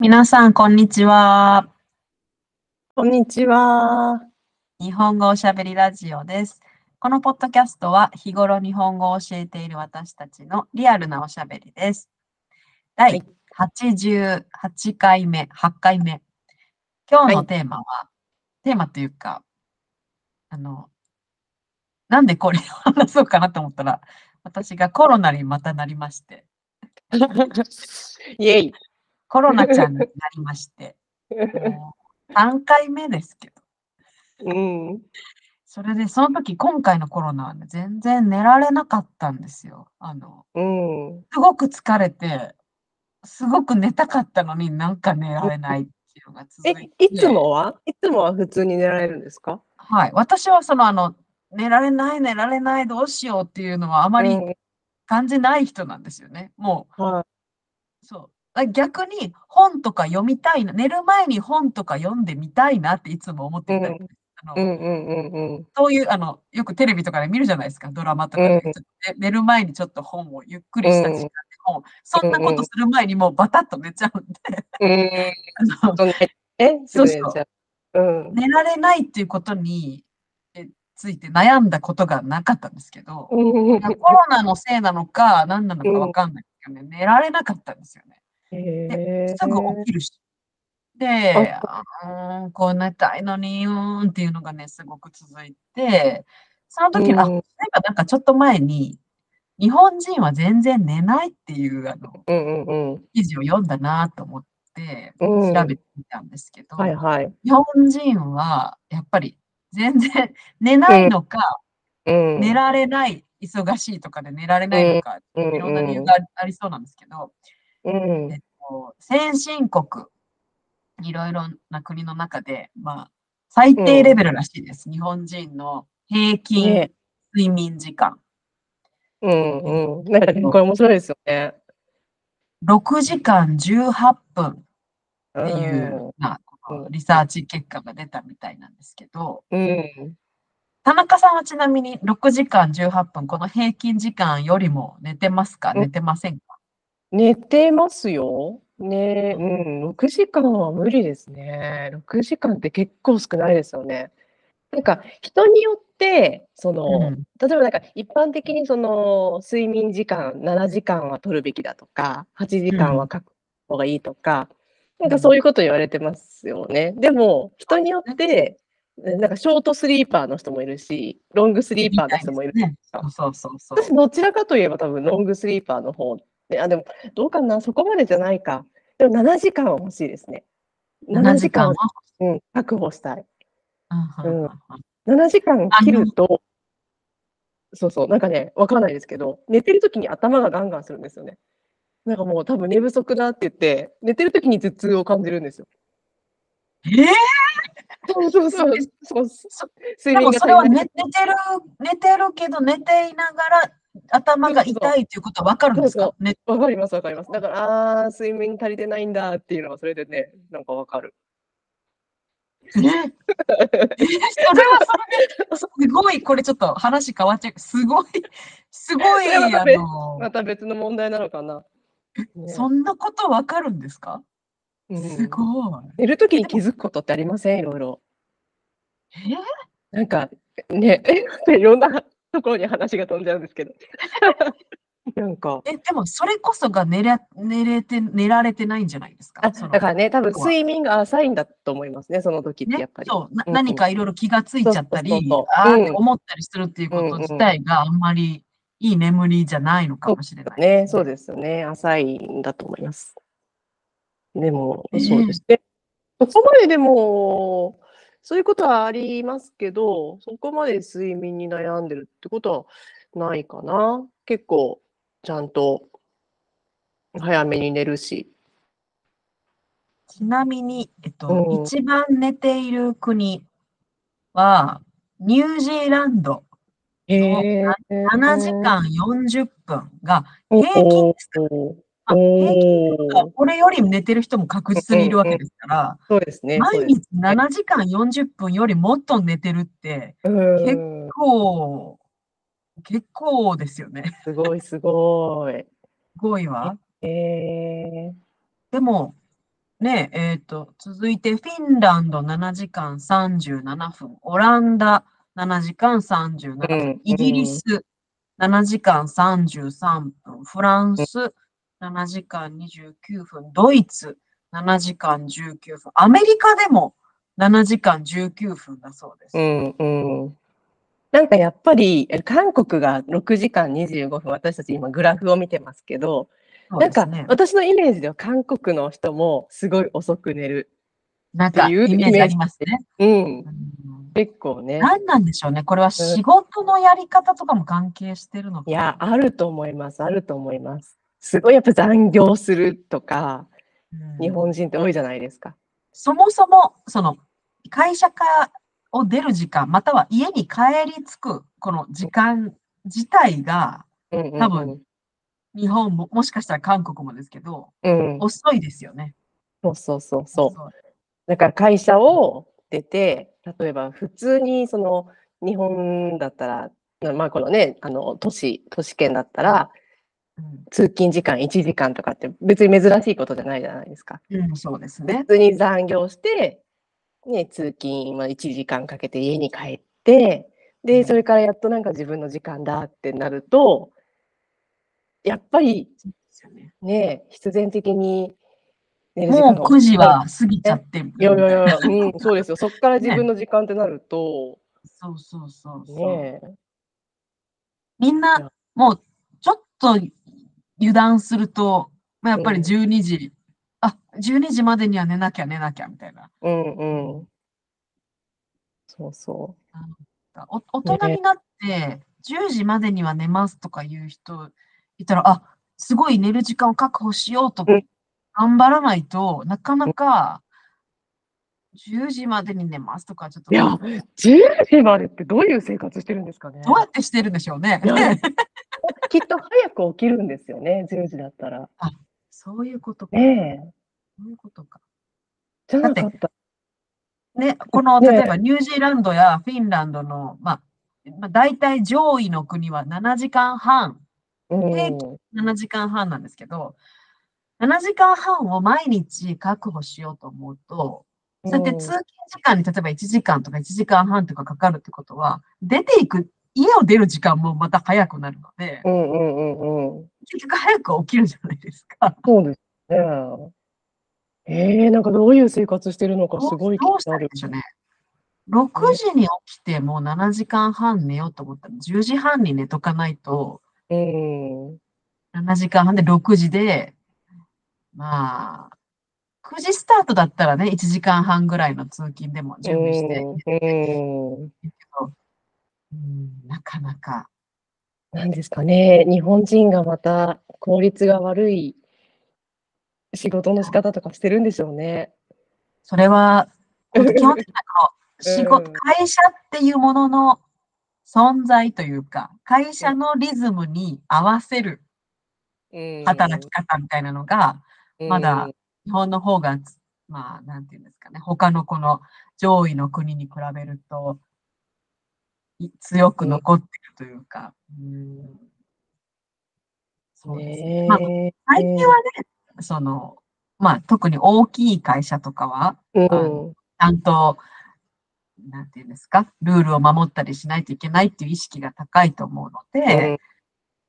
皆さん、こんにちは。こんにちは。日本語おしゃべりラジオです。このポッドキャストは日頃日本語を教えている私たちのリアルなおしゃべりです。第はい88回目、8回目。今日のはいテーマは、テーマというか、あの、なんでこれを話そうかなと思ったら、私がコロナにまたなりまして、イェイ。コロナちゃんになりまして、もう3回目ですけど、うん。それで、その時、今回のコロナはね、全然寝られなかったんですよ。あの、うん。すごく疲れて、すごく寝たかったのになんか寝られないっていうのが続えいて。、いつもは？いつもは普通に寝られるんですか？はい。私はその、あの、寝られない、寝られない、どうしようっていうのはあまりうん感じない人なんですよね。もはう、そう。あ逆に本とか読みたいな、寝る前に本とか読んでみたいなっていつも思っていたりうんあのい。うんうんうんうん。そういう、あの、よくテレビとかで見るじゃないですか、ドラマとかで。うん寝る前にちょっと本をゆっくりした時間でうん本、そんなことする前にもうバタッと寝ちゃうんで、うん。あのえ、すそうそうぐ寝られないっていうことにえついて悩んだことがなかったんですけど、うんコロナのせいなのか何なのかわかんないですけどね、寝られなかったんですよね。へすぐ起きるし。で、こう寝たいのに、うーんっていうのがね、すごく続いて、その時に、あ、うんそういえばなんかちょっと前に、日本人は全然寝ないっていうあのうんうんうん。記事を読んだなと思ってうん調べてみたんですけど、はいはい。日本人はやっぱり全然寝ないのか、うん。寝られない、忙しいとかで寝られないのか、うんいろんな理由があありそうなんですけど、うんえっと、先進国、いろいろな国の中で、まあ、最低レベルらしいです。日本人の平均ね睡眠時間。うんうん。なんかねこれ面白いですよね。6時間18分っっていう、まあ、リサーチ結果が出たみたいなんですけど、うん。田中さんはちなみに6時間18分、この平均時間よりも寝てますか？うん寝てませんか？寝てますよ。ね、うん、6時間は無理ですね。6時間って結構少ないですよね。なんか人によって、その、うん例えばなんか一般的にその睡眠時間7時間は取るべきだとか、8時間は書く方がいいとか、なんかそういうこと言われてますよね。でも人によって、なんかショートスリーパーの人もいるし、ロングスリーパーの人もいるじゃないですか。そうそうそうそう。私、どちらかといえば多分ロングスリーパーの方で、あ、でも、どうかな、そこまでじゃないか。でも7時間は欲しいですね。7時間は、うん、確保したい。うんうんうん7時間切ると、そうそう、なんかね、わかんないですけど、寝てる時に頭がガンガンするんですよね。なんかもう多分寝不足だって言って、寝てる時に頭痛を感じるんですよ。えー？そうそうそう。そうそ睡眠がそれは寝寝てる、寝てるけど寝ていながら頭が痛いっていうことはわかるんですか？ねわかります、わかります。だから、ああー、睡眠足りてないんだっていうのは、それでね、なんかわかる。え？え？それはそれですごい、これちょっと話変わっちゃう。すごい、すごい、あのまた別の問題なのかな。ね。そんなことわかるんですか？うん。すごい。寝るときに気づくことってありません？いろいろ。え？なんか、ね、いろんなところに話が飛んじゃうんですけど。なんか、え、でもそれこそが寝れ寝れて寝られてないんじゃないですか？だからね、多分睡眠が浅いんだと思いますね、その時ってねやっぱり。そうなうん何かいろいろ気がついちゃったりそうそうそう、あーってうん思ったりするっていうこと自体があんまりいい眠りじゃないのかもしれない。ね、そうですよね。浅いんだと思います。でも、ええそうですね。そこまででも、そういうことはありますけど、そこまで睡眠に悩んでるってことはないかな。結構、ちゃんと早めに寝るし。ちなみに、えっと、うん一番寝ている国は、ニュージーランド、へえ。7時間40分がお平均ですこれより寝てる人も確実にいるわけですから、そうですね。毎そうです日7時間40分よりもっと寝てるって、うん結構、結構ですよね。すごいすごい。すごいわ。えー、でも、ね、えっ、と、続いてフィンランド7時間37分、オランダ7時間37分、うんイギリス7時間33分、フランス7時間29分、ドイツ7時間19分、アメリカでも7時間19分だそうです。うんうん。なんかやっぱりえ韓国が6時間25分、私たち今グラフを見てますけど、なんか。私のイメージでは韓国の人もすごい遅く寝る。なんかっていうイメージありますね。うん、うん結構ね。何なんでしょうね。これは仕事のやり方とかも関係してるのかいや、あると思います。あると思います。すごいやっぱ残業するとか、うん日本人って多いじゃないですか。そもそも、その、会社からを出る時間、または家に帰り着く、この時間自体が、多分日本も、もしかしたら韓国もですけど、うん、遅いですよね。そうそうそうそう。だから会社を出て、例えば普通にその日本だったら、なまあこのね、あの都市、都市圏だったら、うん通勤時間1時間とかって別に珍しいことじゃないじゃないですか。うん、そうですね。普通に残業して、ね、通勤まあ1時間かけて家に帰って、で、それからやっとなんか自分の時間だってなると、やっぱりねね、必然的に寝る時もう間が9時は過ぎちゃってるいやいやいや、うん、そうですよ。そこから自分の時間ってなると、そうそうそうそう。ねみんな、もう、ちょっと油断すると、まあ、やっぱりうん12時、あ、12時までには寝なきゃ寝なきゃみたいな。うんうん。そうそお大人になって、10時までには寝ますとか言う人いたら、あ、すごい寝る時間を確保しようとうん頑張らないとなかなか10時までに寝ますとか、ちょっとう。いや、10時までってどういう生活してるんですかね。どうやってしてるんでしょうねきっと早く起きるんですよね、10時だったら。そういうことか。ねえ。そういうことか。じゃなかった。ね、この、ね例えばニュージーランドやフィンランドの、まあ、まあ、大体上位の国は7時間半、うん平7時間半なんですけど、7時間半を毎日確保しようと思うと、そうやって通勤時間に例えば1時間とか1時間半とかかかるってことは、出ていく、家を出る時間もまた早くなるので、うんうんうんうん。結局早く起きるじゃないですか。そうですね。えー、なんかどういう生活してるのかすごい気どうしたになる。らいいんでしょうね。6時に起きてもう7時間半寝ようと思ったら10時半に寝とかないとうん。7時間半で6時で、まあ、9時スタートだったらね、1時間半ぐらいの通勤でも準備して、うんかなか。なんですかね、日本人がまた効率が悪い仕事の仕方とかしてるんでしょうね。それは、基本的なこの 仕事、うん。会社っていうものの存在というか、会社のリズムに合わせる働き方みたいなのが、まだ日本の方が、まあ、なんていうんですかね、他のこの上位の国に比べると、い強く残ってるというか、うん。そうですね。ま最近はね、その、まあ、特に大きい会社とかは、えあのちゃんと、なんていうんですか、ルールを守ったりしないといけないっていう意識が高いと思うので、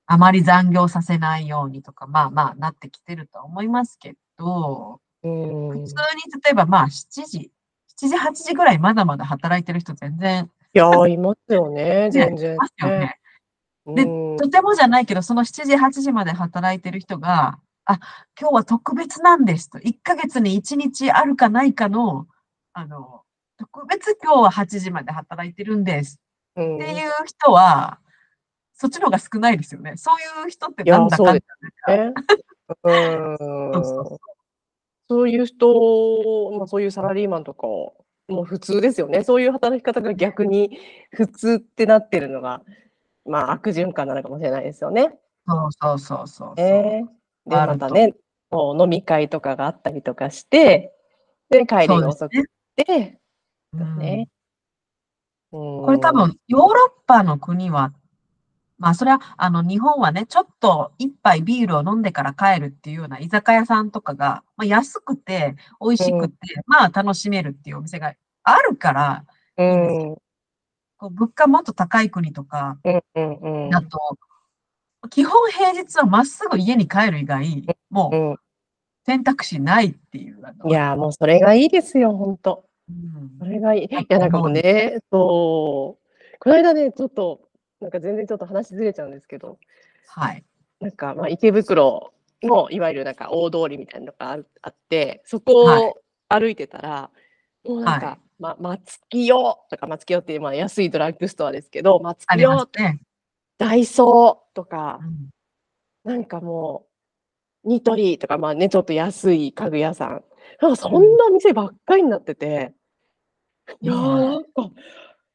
あまり残業させないようにとか、まあまあなってきてるとは思いますけど、うん。うん普通に例えばまあ7時、7時、8時ぐらいまだまだ働いてる人全然いやー、いますよね、ね全然。いますよね。でうん。とてもじゃないけど、その7時、8時まで働いてる人が、あ、今日は特別なんですと、1ヶ月に1日あるかないかの、あの、特別今日は8時まで働いてるんです。うん。っていう人は、そっちの方が少ないですよね。そういう人ってなんだかんだね。そういう人、まあ、そういうサラリーマンとかもう普通ですよね。そういう働き方が逆に普通ってなってるのが、まあ、悪循環なのかもしれないですよね。そうそうそうそう。そう。えー。でまたねこう飲み会とかがあったりとかしてで帰りが遅くそうですね。て、うん。ねこれ多分、ヨーロッパの国は、まあ、それは、あの、日本はね、ちょっと一杯ビールを飲んでから帰るっていうような居酒屋さんとかが、まあ、安くて、美味しくて、うん、まあ、楽しめるっていうお店があるからいいんですよ。こう物価もっと高い国とかだと、基本平日はまっすぐ家に帰る以外、もう選択肢ないっていう。いや、もうそれがいいですよ、本当。うん、それがいい。いや、なんかもうね、そう、この間ね、ちょっと、なんか全然ちょっと話ずれちゃうんですけど、はい。なんか、まあ、池袋のいわゆるなんか大通りみたいなのがあって、そこを歩いてたら、はい、もうなんか、はい、ま、松木よとか、松木よっていう、まあ、安いドラッグストアですけど、松木よ、ね、ダイソーとか、うん、なんかもう、ニトリとか、まあね、ちょっと安い家具屋さん。なんかそんな店ばっかりになってて、いやなんか、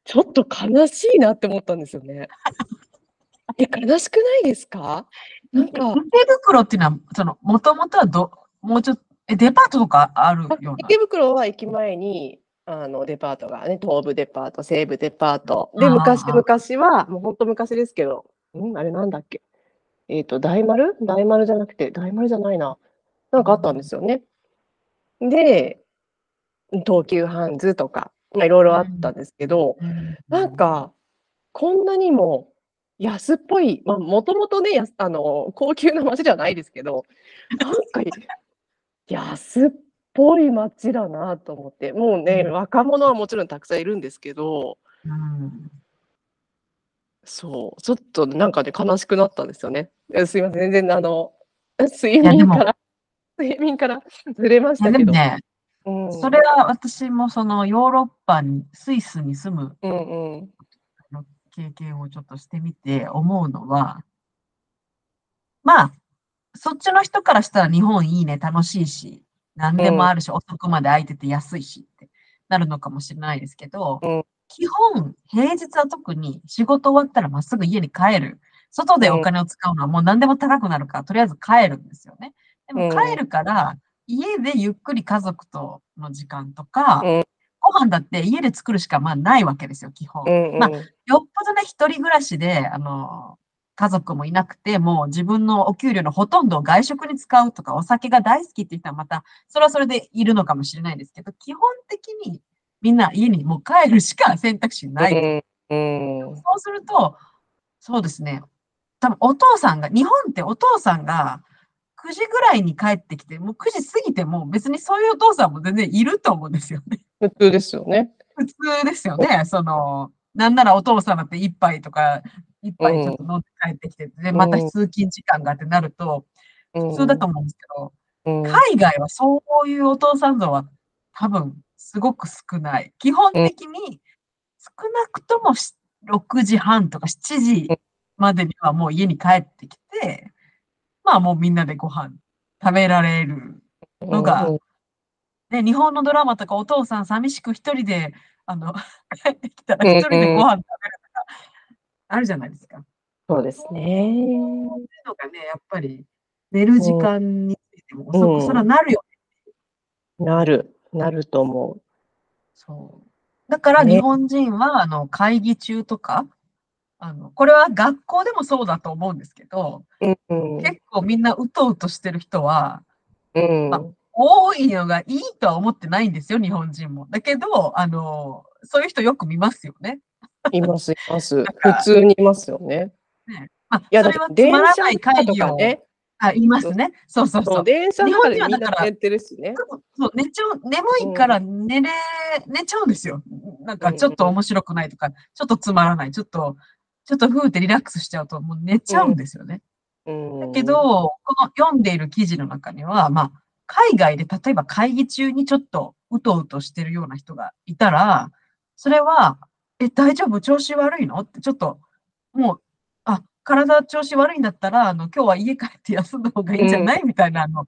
ちょっと悲しいなって思ったんですよね。え、悲しくないですか？なんか。池袋っていうのは、その、もともとはど、もうちょっと、え、デパートとかあるような？池袋は駅前に、あのデパートがね、東武デパート、西武デパート。で、昔々は、もう本当昔ですけど、ん？あれなんだっけ？えっ、ー、と、大丸？大丸じゃなくて、大丸じゃないな。なんかあったんですよね。で、東急ハンズとか、まあ、いろいろあったんですけど、なんか、こんなにも安っぽい、まあ、もともとね、あの、高級な街ではないですけど、なんか、安っぽい街だなと思って、もうね、うん、若者はもちろんたくさんいるんですけど、うん、そう、ちょっとなんかね、悲しくなったんですよね。すいません、全然あの、睡眠から、睡眠からずれましたけど。ね、うん、それは私もそのヨーロッパに、スイスに住む、うんうん、経験をちょっとしてみて思うのは、まあ、そっちの人からしたら日本いいね、楽しいし、何でもあるし、遅くまで空いてて安いしって。なるのかもしれないですけど、基本、平日は特に仕事終わったらまっすぐ家に帰る。外でお金を使うのはもう何でも高くなるから、とりあえず帰るんですよね。でも帰るから、家でゆっくり家族との時間とか、ご飯だって家で作るしかまあないわけですよ、基本。まあ、よっぽどね、一人暮らしで、あの、家族もいなくて、もう自分のお給料のほとんどを外食に使うとか、お酒が大好きっていう人はまた、それはそれでいるのかもしれないですけど、基本的にみんな家にもう帰るしか選択肢ない。そうすると、そうですね。多分お父さんが、日本ってお父さんが9時ぐらいに帰ってきて、もう9時過ぎても別にそういうお父さんも全然いると思うんですよね。普通ですよね。普通ですよね。その、なんならお父さんだって一杯とか一杯ちょっと飲んで帰ってきて、で、また通勤時間がってなると、普通だと思うんですけど、海外はそういうお父さん像は多分すごく少ない。基本的に少なくとも6時半とか7時までにはもう家に帰ってきて、まあもうみんなでご飯食べられるのが、ね、日本のドラマとかお父さん寂しく一人で、あの、帰ってきたら一人でご飯食べるあるじゃないですか。そうですね。そういうのがね、やっぱり寝る時間についても遅く、そらなるよね。なる、なると思う。そう。だから日本人は、あの、会議中とか、あの、これは学校でもそうだと思うんですけど、うん、結構みんなうとうとしてる人は、うんまあ、多いのがいいとは思ってないんですよ、日本人も。だけど、あの、そういう人よく見ますよね。います、います。普通にいますよね。ねまあ、いや、それはつまらない会議を、ね、あ、いますね。そうそうそう。電車とかでみんな寝てるしね。そう、寝ちゃう、眠いから寝れ、うん、寝ちゃうんですよ。なんかちょっと面白くないとか、ちょっとつまらない、ちょっと、ちょっとふーってリラックスしちゃうともう寝ちゃうんですよね。うん、だけど、この読んでいる記事の中には、まあ、海外で例えば会議中にちょっとうとうとしてるような人がいたら、それはえ、大丈夫？調子悪いの？ってちょっと、もう、あ、体調子悪いんだったら、あの、今日は家帰って休んだ方がいいんじゃない、うん、みたいな、あの、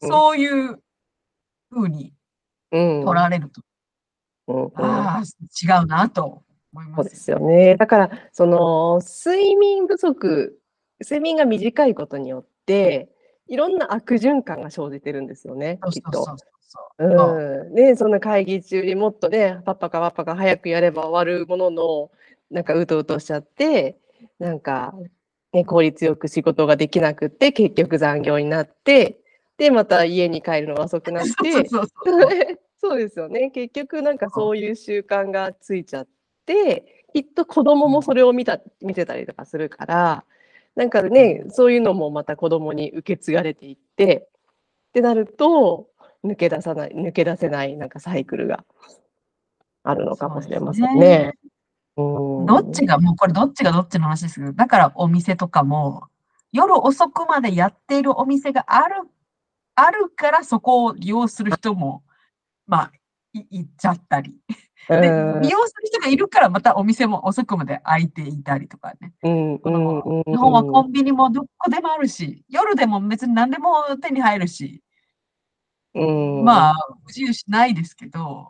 そういうふうに取られると。うん、ああ、違うなと思います。そうですよね。だから、その、睡眠不足、睡眠が短いことによって、いろんな悪循環が生じてるんですよね、きっと。う。ん、ね、そんな会議中にもっとね、パパかパパが早くやれば終わるものの、なんかうとうとしちゃって、なんかね、効率よく仕事ができなくって結局残業になってでまた家に帰るのが遅くなって。そうですよね。結局なんかそういう習慣がついちゃってきっと子供もそれを見た見てたりとかするからなんかねそういうのもまた子供に受け継がれていってってなると抜け出さない抜け出せないなんかサイクルがあるのかもしれませんね。どっちが、もうこれどっちがどっちの話ですけど、だからお店とかも、夜遅くまでやっているお店がある、あるからそこを利用する人も、まあ、い行っちゃったり。で、利用する人がいるからまたお店も遅くまで開いていたりとかね。うん日本はコンビニもどこでもあるし、夜でも別に何でも手に入るし、うんまあ、不自由しないですけど、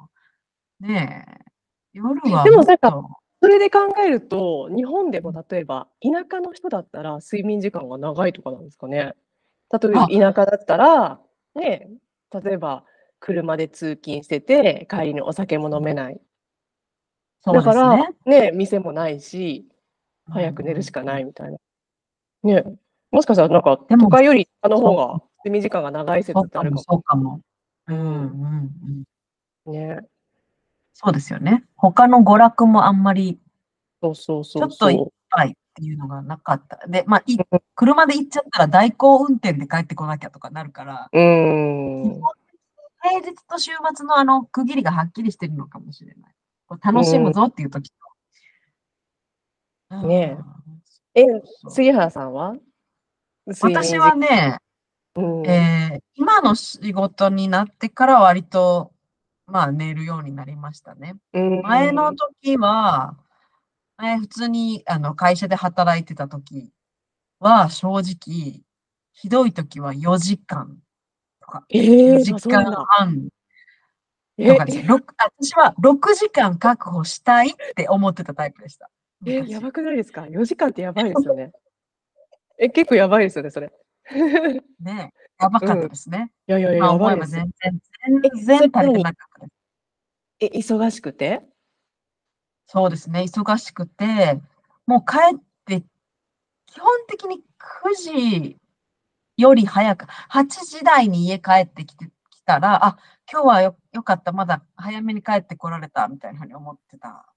ねえ、夜はでもなんかそれで考えると日本でも例えば田舎の人だったら睡眠時間が長いとかなんですかね。例えば田舎だったらね例えば車で通勤してて帰りにお酒も飲めない。そうですだからね。ね店もないし早く寝るしかないみたいな。ねもしかしたらなんか都会よりあの方が睡眠時間が長い説ってあるかそうかも。うも。んうんうん。うんねそうですよね。他の娯楽もあんまりそうそうそうちょっといそはいっていうのがなかった。で、まあ、い車で行っちゃったら代行運転で帰ってこなきゃとかなるから、う。うん。平日と週末のあの区切りがはっきりしてるのかもしれない。楽しむぞっていう時と。ねえ。え、杉原さんは？私は、ね、うんえー今の仕事になってから割と、まあ寝るようになりましたね。うん前の時は、前普通にあの会社で働いてた時は正直、ひどい時は4時間とか、え4ー、時あそうなん間だ半えとかです。ろく私は6時間確保したいって思ってたタイプでした。え、昔やばくないですか ?4 時間ってやばいですよね。え、結構やばいですよね、それ。い ねやばかったですね。やいやいや、今やば全然、え全然足りてなかった。え、忙しくて？そうですね、忙しくて、もう帰って、基本的に9時より早く、8時台に家帰ってきてきたら、あ、今日はよよかった、まだ早めに帰ってこられた、みたいなふうに思ってた、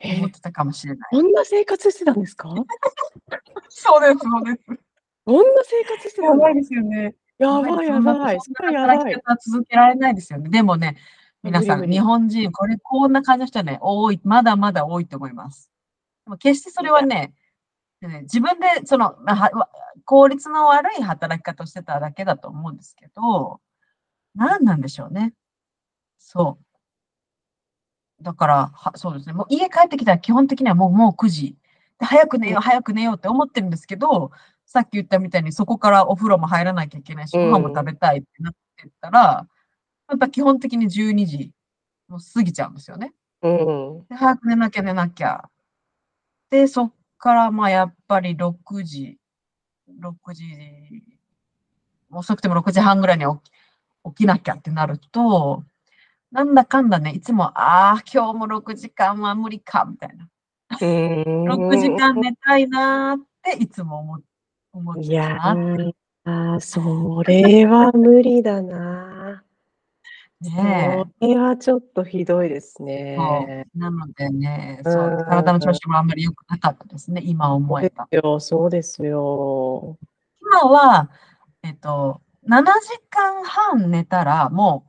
え思ってたかもしれない。こんな生活してたんですか？そうです、そうです。こんな生活してたんだですよね。やばいやばい。そそん。な働き方は続けられないですよね。でもね、皆さん、日本人、これ、こんな感じの人はね、多い、まだまだ多いと思います。でも決してそれはね、ね自分で、その、効率の悪い働き方をしてただけだと思うんですけど、何なんでしょうね。そう。だから、はそうですね。もう家帰ってきたら基本的にはもう、もう9時。で早く寝よう、早く寝ようって思ってるんですけど、さっき言ったみたいにそこからお風呂も入らなきゃいけないし、うんご飯も食べたいってなってったら、やっぱ基本的に12時もう過ぎちゃうんですよね。うん。で早く寝なきゃ寝なきゃ。で、そっからまあやっぱり6時、6時、遅くても6時半ぐらいに起き起きなきゃってなると、なんだかんだね、いつも、ああ、今日も6時間は無理か、みたいな。6時間寝たいなーっていつも思思いやあーそれは無理だな。ねそれはちょっとひどいですえ。ね。なのでね、うんそう、体の調子もあんまり良くなかったですね、今そう思えば。ですよ、そうですよ。今は、えっと、7時間半寝たら、も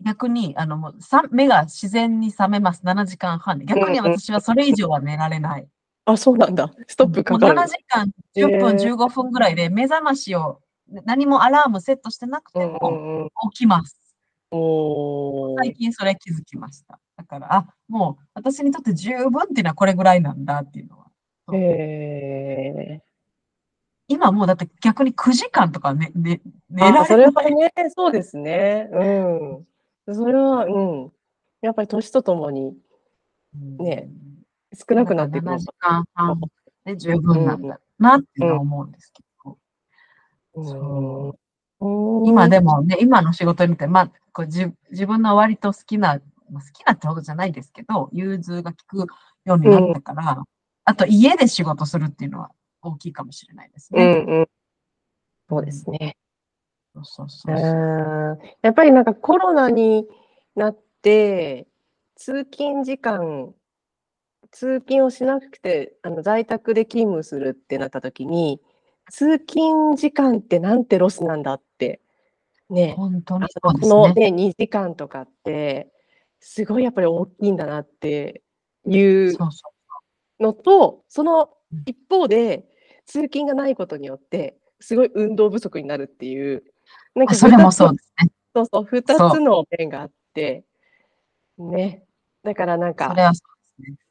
う、逆に、あの、もうさ目が自然に覚めます。7時間半で。逆にうんうん私はそれ以上は寝られない。あ、そうなんだ。ストップかかる。7時間10分、へー15分ぐらいで目覚ましを、何もアラームセットしてなくても。起きます。おー最近それ気づきました。だから、あ、もう私にとって十分っていうのはこれぐらいなんだっていうのは。へ今もうだって逆に9時間とかね、ね寝らそれない。れはね、そうですね。うん。それは、うん。やっぱり年とともにね少なくなっていく7の時か。間半で十分なんだなって思うんですけど。うん今でもね、今の仕事に見て、まあ、こう自自分の割と好きな、まあ好きなってほどじゃないですけど、融通が利くようになったから、あと家で仕事するっていうのは大きいかもしれないですね。うんうん。そうですね。そうそうやっぱりなんかコロナになって、通勤時間、通勤をしなくて、あの在宅で勤務するってなった時に、通勤時間ってなんてロスなんだって、ね、本当にあそうですのね。ね、2時間とかって、すごいやっぱり大きいんだなっていうのと、そのうん一方で、通勤がないことによって、すごい運動不足になるっていう、なんう。あそれもそうですね。そうそう、二そうつの面があって、ね。だからなんか、それはそう。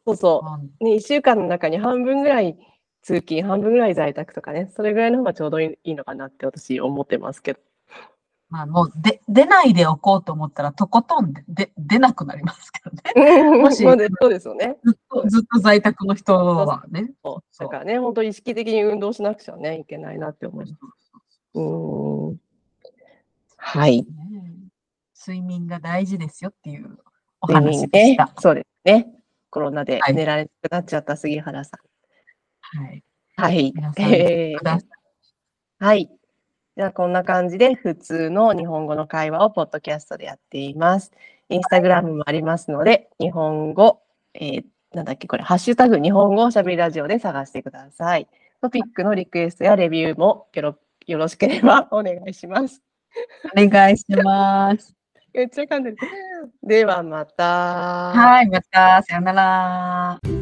そうそうね、1週間の中に半分ぐらい通勤、半分ぐらい在宅とかね、それぐらいの方がちょうどいいのかなって私思ってますけど。まあもうで出ないでおこうと思ったらとことんでで出なくなりますけどね。もしそうですよね。ずっとずっと在宅の人はね。そうそうだからね、本当意識的に運動しなくちゃね、いけないなって思います。うーん。はい。ね睡眠が大事ですよっていうお話でした。。そうですね。コロナではい寝られなくなっちゃった杉原さん。はい。はいーはい。じゃあ、こんな感じで普通の日本語の会話をポッドキャストでやっています。インスタグラムもありますので、日本語、えーなんだっけ、これ、ハッシュタグ日本語おしゃべりラジオで探してください。トピックのリクエストやレビューもよろよろしければお願いします。い。お願いします。めっちゃ噛んでる。ではまた。はい、また、さよなら。